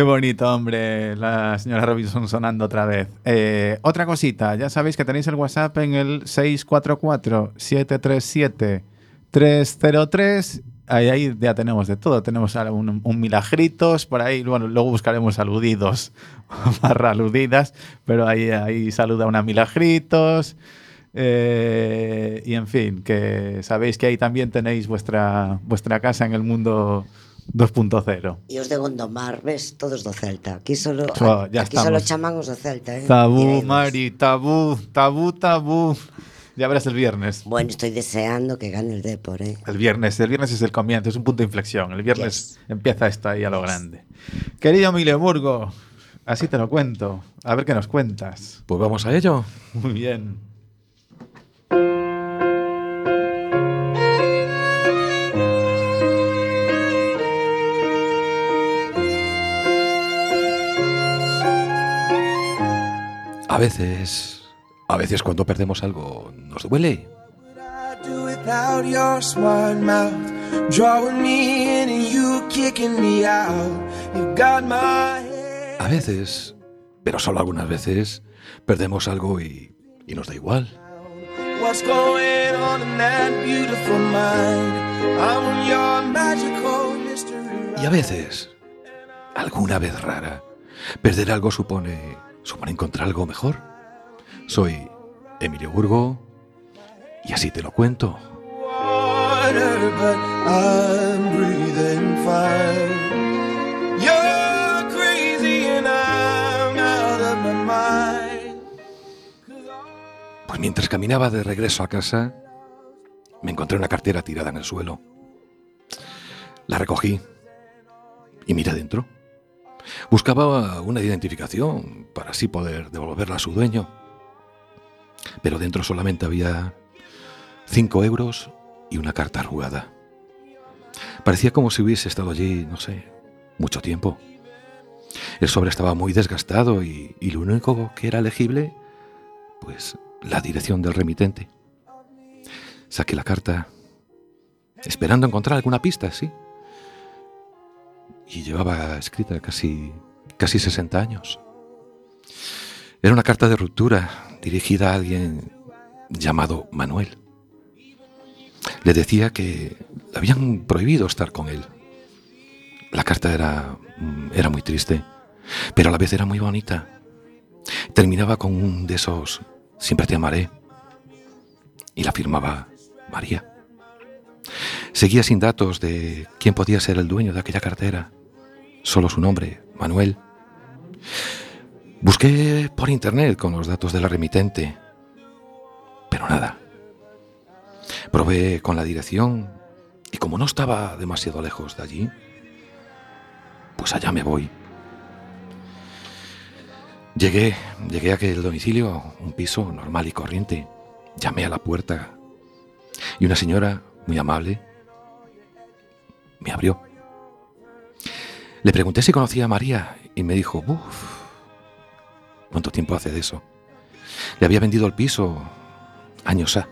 Qué bonito, hombre, la señora Robinson sonando otra vez. Eh, otra cosita, ya sabéis que tenéis el WhatsApp en el 644-737-303. Ahí, ahí ya tenemos de todo. Tenemos un milagritos por ahí. Bueno, luego buscaremos aludidos (laughs) barra aludidas, pero ahí, ahí saluda una milagritos. Eh, y en fin, que sabéis que ahí también tenéis vuestra, vuestra casa en el mundo 2.0. E os de Gondomar, ves, todos do Celta. Aquí solo, Oh, ya aquí solo estamos. chaman os do Celta, eh? Tabú. Mari, tabú, tabú, tabú. Ya verás el viernes. Bueno, estoy deseando que gane el Depor, eh? El viernes, el viernes es el comienzo, es un punto de inflexión. El viernes empieza esto ahí a lo grande. Querido Mileburgo, así te lo cuento. A ver qué nos cuentas. Pues vamos a ello. Muy bien. Veces, a veces cuando perdemos algo nos duele. A veces, pero solo algunas veces, perdemos algo y, y nos da igual. Y a veces, alguna vez rara, perder algo supone, supone encontrar algo mejor. Soy Emilio Burgo y así te lo cuento. Pues mientras caminaba de regreso a casa, me encontré una cartera tirada en el suelo. La recogí y miré dentro. Buscaba una identificación para así poder devolverla a su dueño. Pero dentro solamente había cinco euros y una carta arrugada. Parecía como si hubiese estado allí, no sé, mucho tiempo. El sobre estaba muy desgastado y, y lo único que era legible, pues la dirección del remitente. Saqué la carta, esperando encontrar alguna pista, sí. Y llevaba escrita casi, casi 60 años. Era una carta de ruptura dirigida a alguien llamado Manuel. Le decía que le habían prohibido estar con él. La carta era, mm, era muy triste, pero a la vez era muy bonita. Terminaba con un de esos Siempre te amaré. y la firmaba María. Seguía sin datos de quién podía ser el dueño de aquella cartera, solo su nombre, Manuel. Busqué por internet con los datos de la remitente, pero nada. Probé con la dirección y como no estaba demasiado lejos de allí, pues allá me voy. Llegué, llegué a aquel domicilio, un piso normal y corriente. Llamé a la puerta y una señora muy amable me abrió. Le pregunté si conocía a María y me dijo, uff, ¿cuánto tiempo hace de eso? Le había vendido el piso años ha.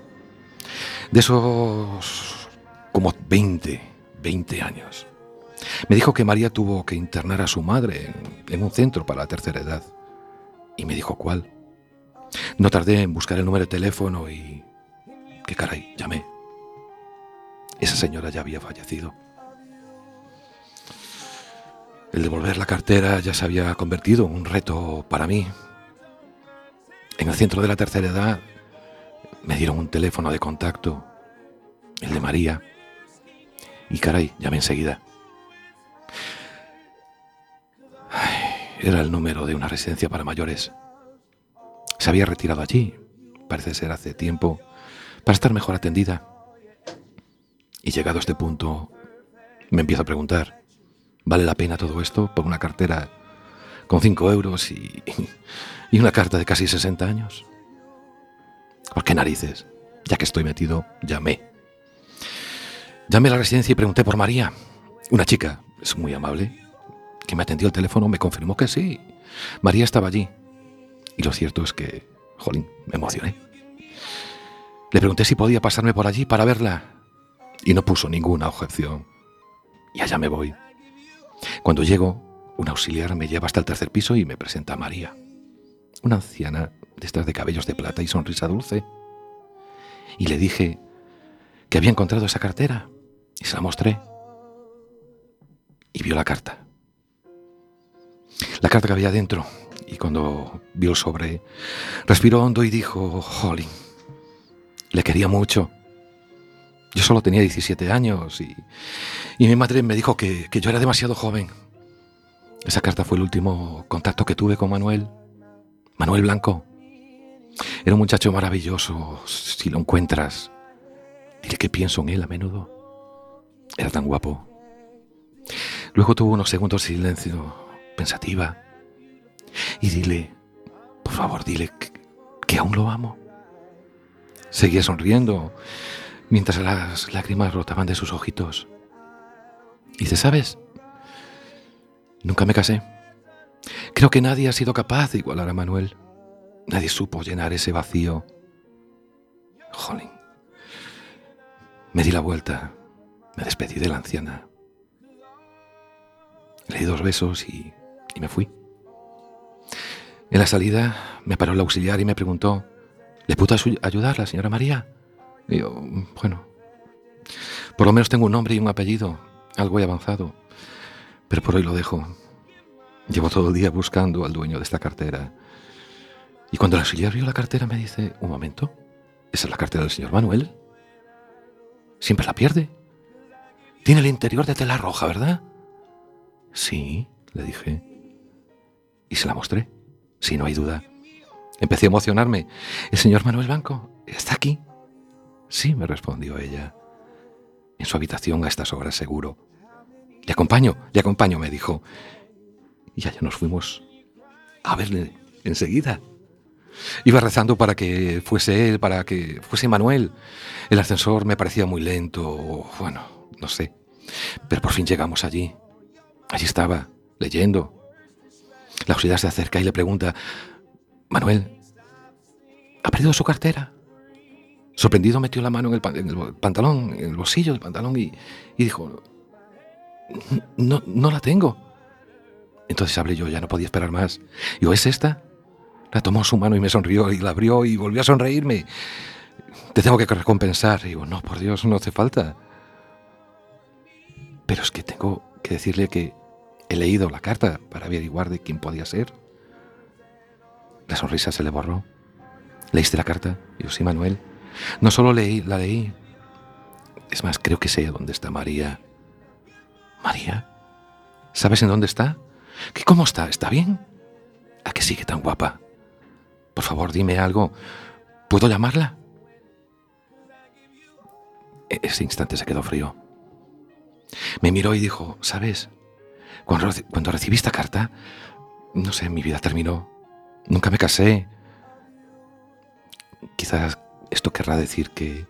De esos como 20, 20 años. Me dijo que María tuvo que internar a su madre en, en un centro para la tercera edad. Y me dijo cuál. No tardé en buscar el número de teléfono y... ¿Qué caray? Llamé. Esa señora ya había fallecido. El devolver la cartera ya se había convertido en un reto para mí. En el centro de la tercera edad me dieron un teléfono de contacto, el de María, y caray, llamé enseguida. Era el número de una residencia para mayores. Se había retirado allí, parece ser hace tiempo, para estar mejor atendida. Y llegado a este punto, me empiezo a preguntar, ¿vale la pena todo esto por una cartera con 5 euros y, y una carta de casi 60 años? ¿Por qué narices? Ya que estoy metido, llamé. Llamé a la residencia y pregunté por María. Una chica, es muy amable, que me atendió el teléfono me confirmó que sí. María estaba allí. Y lo cierto es que, jolín, me emocioné. Le pregunté si podía pasarme por allí para verla. Y no puso ninguna objeción. Y allá me voy. Cuando llego, un auxiliar me lleva hasta el tercer piso y me presenta a María. Una anciana de estas de cabellos de plata y sonrisa dulce. Y le dije que había encontrado esa cartera y se la mostré. Y vio la carta. La carta que había dentro. Y cuando vio el sobre, respiró hondo y dijo, jolín, le quería mucho. Yo solo tenía 17 años y, y mi madre me dijo que, que yo era demasiado joven. Esa carta fue el último contacto que tuve con Manuel. Manuel Blanco. Era un muchacho maravilloso. Si lo encuentras, dile que pienso en él a menudo. Era tan guapo. Luego tuvo unos segundos de silencio, pensativa. Y dile, por favor, dile que, que aún lo amo. Seguía sonriendo mientras las lágrimas brotaban de sus ojitos. Y dice, ¿sabes? Nunca me casé. Creo que nadie ha sido capaz de igualar a Manuel. Nadie supo llenar ese vacío. Jolín. Me di la vuelta. Me despedí de la anciana. Le di dos besos y, y me fui. En la salida me paró el auxiliar y me preguntó, ¿le puedo ayudar la señora María? Y yo, bueno, por lo menos tengo un nombre y un apellido, algo he avanzado, pero por hoy lo dejo. Llevo todo el día buscando al dueño de esta cartera. Y cuando el auxiliar vio la cartera me dice, un momento, ¿esa es la cartera del señor Manuel? Siempre la pierde. Tiene el interior de tela roja, ¿verdad? Sí, le dije. Y se la mostré. Sí, no hay duda. Empecé a emocionarme. ¿El señor Manuel Blanco está aquí? Sí, me respondió ella. En su habitación a estas horas seguro. Le acompaño, le acompaño, me dijo. Y allá nos fuimos a verle enseguida. Iba rezando para que fuese él, para que fuese Manuel. El ascensor me parecía muy lento, bueno, no sé. Pero por fin llegamos allí. Allí estaba, leyendo. La auxiliar se acerca y le pregunta, Manuel, ¿ha perdido su cartera? Sorprendido metió la mano en el, pantalón, en el bolsillo del pantalón y, y dijo, no, no la tengo. Entonces hablé yo, ya no podía esperar más. Digo, ¿es esta? La tomó su mano y me sonrió y la abrió y volvió a sonreírme. Te tengo que recompensar. Y digo, no, por Dios, no hace falta. Pero es que tengo que decirle que he leído la carta para averiguar de quién podía ser. La sonrisa se le borró. ¿Leíste la carta? Digo, sí, Manuel. No solo leí, la leí. Es más, creo que sé dónde está María. ¿María? ¿Sabes en dónde está? ¿Qué cómo está? ¿Está bien? ¿A qué sigue tan guapa? Por favor, dime algo. ¿Puedo llamarla? E- Ese instante se quedó frío. Me miró y dijo, ¿sabes? Cuando, cuando recibí esta carta, no sé, mi vida terminó. Nunca me casé. Quizás esto querrá decir que,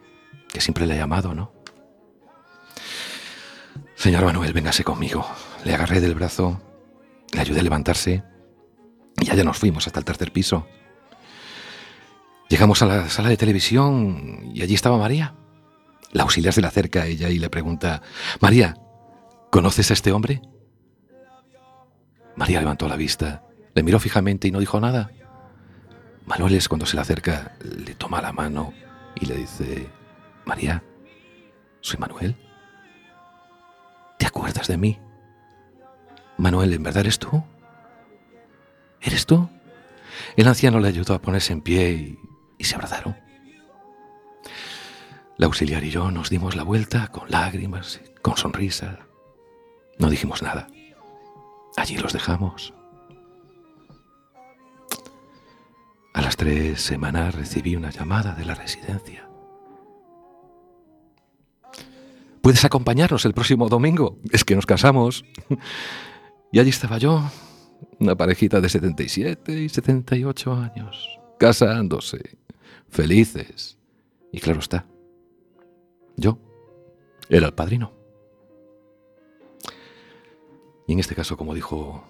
que siempre le he llamado, ¿no? Señor Manuel, véngase conmigo. Le agarré del brazo, le ayudé a levantarse y allá nos fuimos hasta el tercer piso. Llegamos a la sala de televisión y allí estaba María. La auxiliar se le acerca a ella y le pregunta, María, ¿conoces a este hombre? María levantó la vista, le miró fijamente y no dijo nada. Manuel es cuando se le acerca, le toma la mano y le dice, María, soy Manuel. ¿Te acuerdas de mí? Manuel, ¿en verdad eres tú? ¿Eres tú? El anciano le ayudó a ponerse en pie y se abrazaron. La auxiliar y yo nos dimos la vuelta con lágrimas, con sonrisa. No dijimos nada. Allí los dejamos. A las tres semanas recibí una llamada de la residencia. ¿Puedes acompañarnos el próximo domingo? Es que nos casamos. Y allí estaba yo, una parejita de 77 y 78 años, casándose, felices. Y claro está, yo era el padrino. Y en este caso, como dijo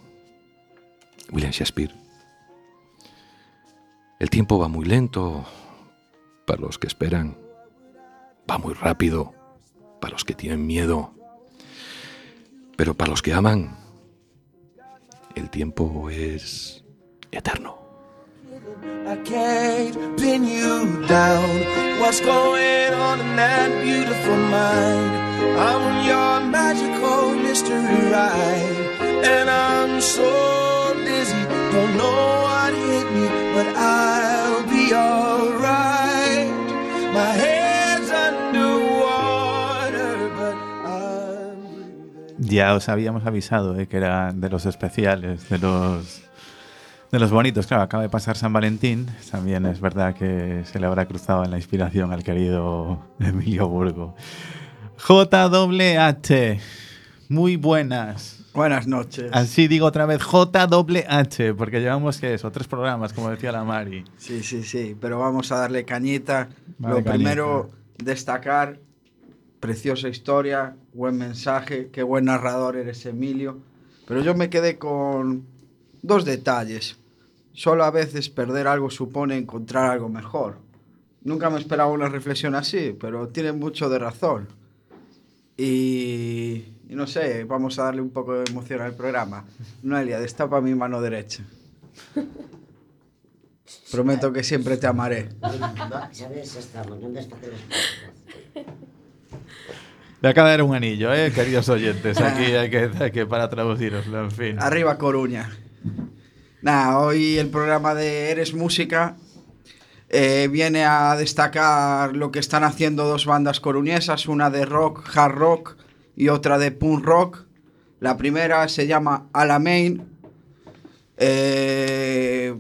William Shakespeare, el tiempo va muy lento para los que esperan, va muy rápido para los que tienen miedo, pero para los que aman, el tiempo es eterno. I can't pin you down. What's going on in that beautiful mind? I'm on your magical mystery ride, and I'm so dizzy, don't know what hit me, but I'll Ya os habíamos avisado eh, que era de los especiales, de los de los bonitos. Claro, acaba de pasar San Valentín. También es verdad que se le habrá cruzado en la inspiración al querido (laughs) Emilio Burgo. JWH. Muy buenas. Buenas noches. Así digo otra vez, JWH, porque llevamos, ¿qué eso? Tres programas, como decía la Mari. Sí, sí, sí, pero vamos a darle cañita. Vale, Lo cañita. primero, destacar, preciosa historia, buen mensaje, qué buen narrador eres Emilio. Pero yo me quedé con dos detalles. Solo a veces perder algo supone encontrar algo mejor. Nunca me esperaba una reflexión así, pero tiene mucho de razón. Y no sé, vamos a darle un poco de emoción al programa. Noelia, destapa mi mano derecha. (laughs) Prometo que siempre te amaré. Estamos, Le acaba de dar un anillo, ¿eh? queridos oyentes. Aquí hay que, hay que para traduciroslo, en fin. Arriba Coruña. Nada, hoy el programa de Eres Música eh, viene a destacar lo que están haciendo dos bandas coruñesas, una de rock, hard rock y otra de punk rock. La primera se llama Alamein. Eh,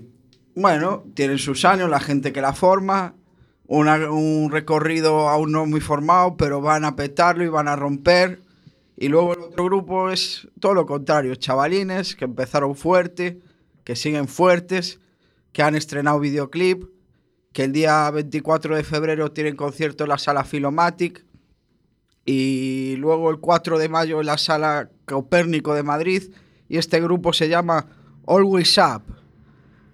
bueno, tienen sus años, la gente que la forma. un recorrido aún no muy formado, pero van a petarlo y van a romper. Y luego el otro grupo es todo lo contrario, chavalines que empezaron fuerte, que siguen fuertes, que han estrenado videoclip, que el día 24 de febrero tienen concierto en la sala Filomatic y luego el 4 de mayo en la sala Copérnico de Madrid y este grupo se llama Always Up.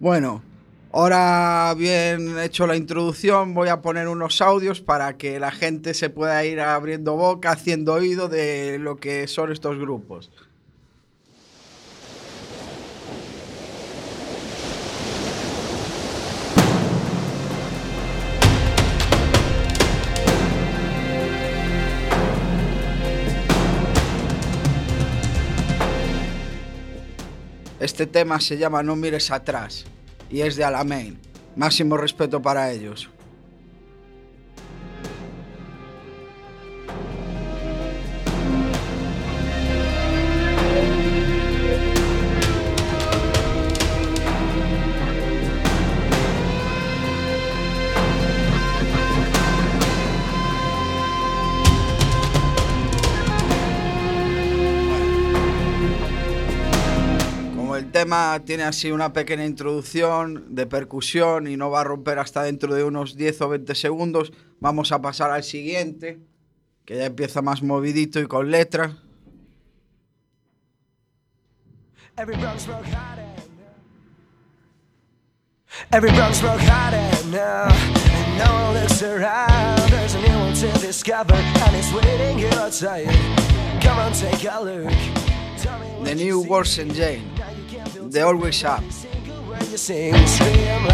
Bueno, ahora bien hecho la introducción, voy a poner unos audios para que la gente se pueda ir abriendo boca, haciendo oído de lo que son estos grupos. Este tema se llama No mires atrás y es de Alamein. Máximo respeto para ellos. Tema tiene así una pequeña introducción de percusión y no va a romper hasta dentro de unos 10 o 20 segundos. Vamos a pasar al siguiente, que ya empieza más movidito y con letra. Every brown smoke hot and Every brown smoke hot and now And no one looks around There's a new one to discover And it's waiting here outside Come on, take a look Tell me what The New. Worlds Engine, The Always Up. every single word you sing Scream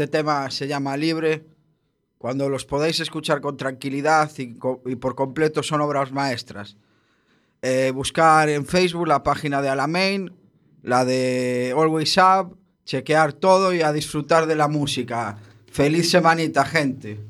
Este tema se llama Libre. Cuando los podéis escuchar con tranquilidad y por completo son obras maestras. Eh, buscar en Facebook la página de Alamein, la de Always Up, chequear todo y a disfrutar de la música. Feliz semanita, gente.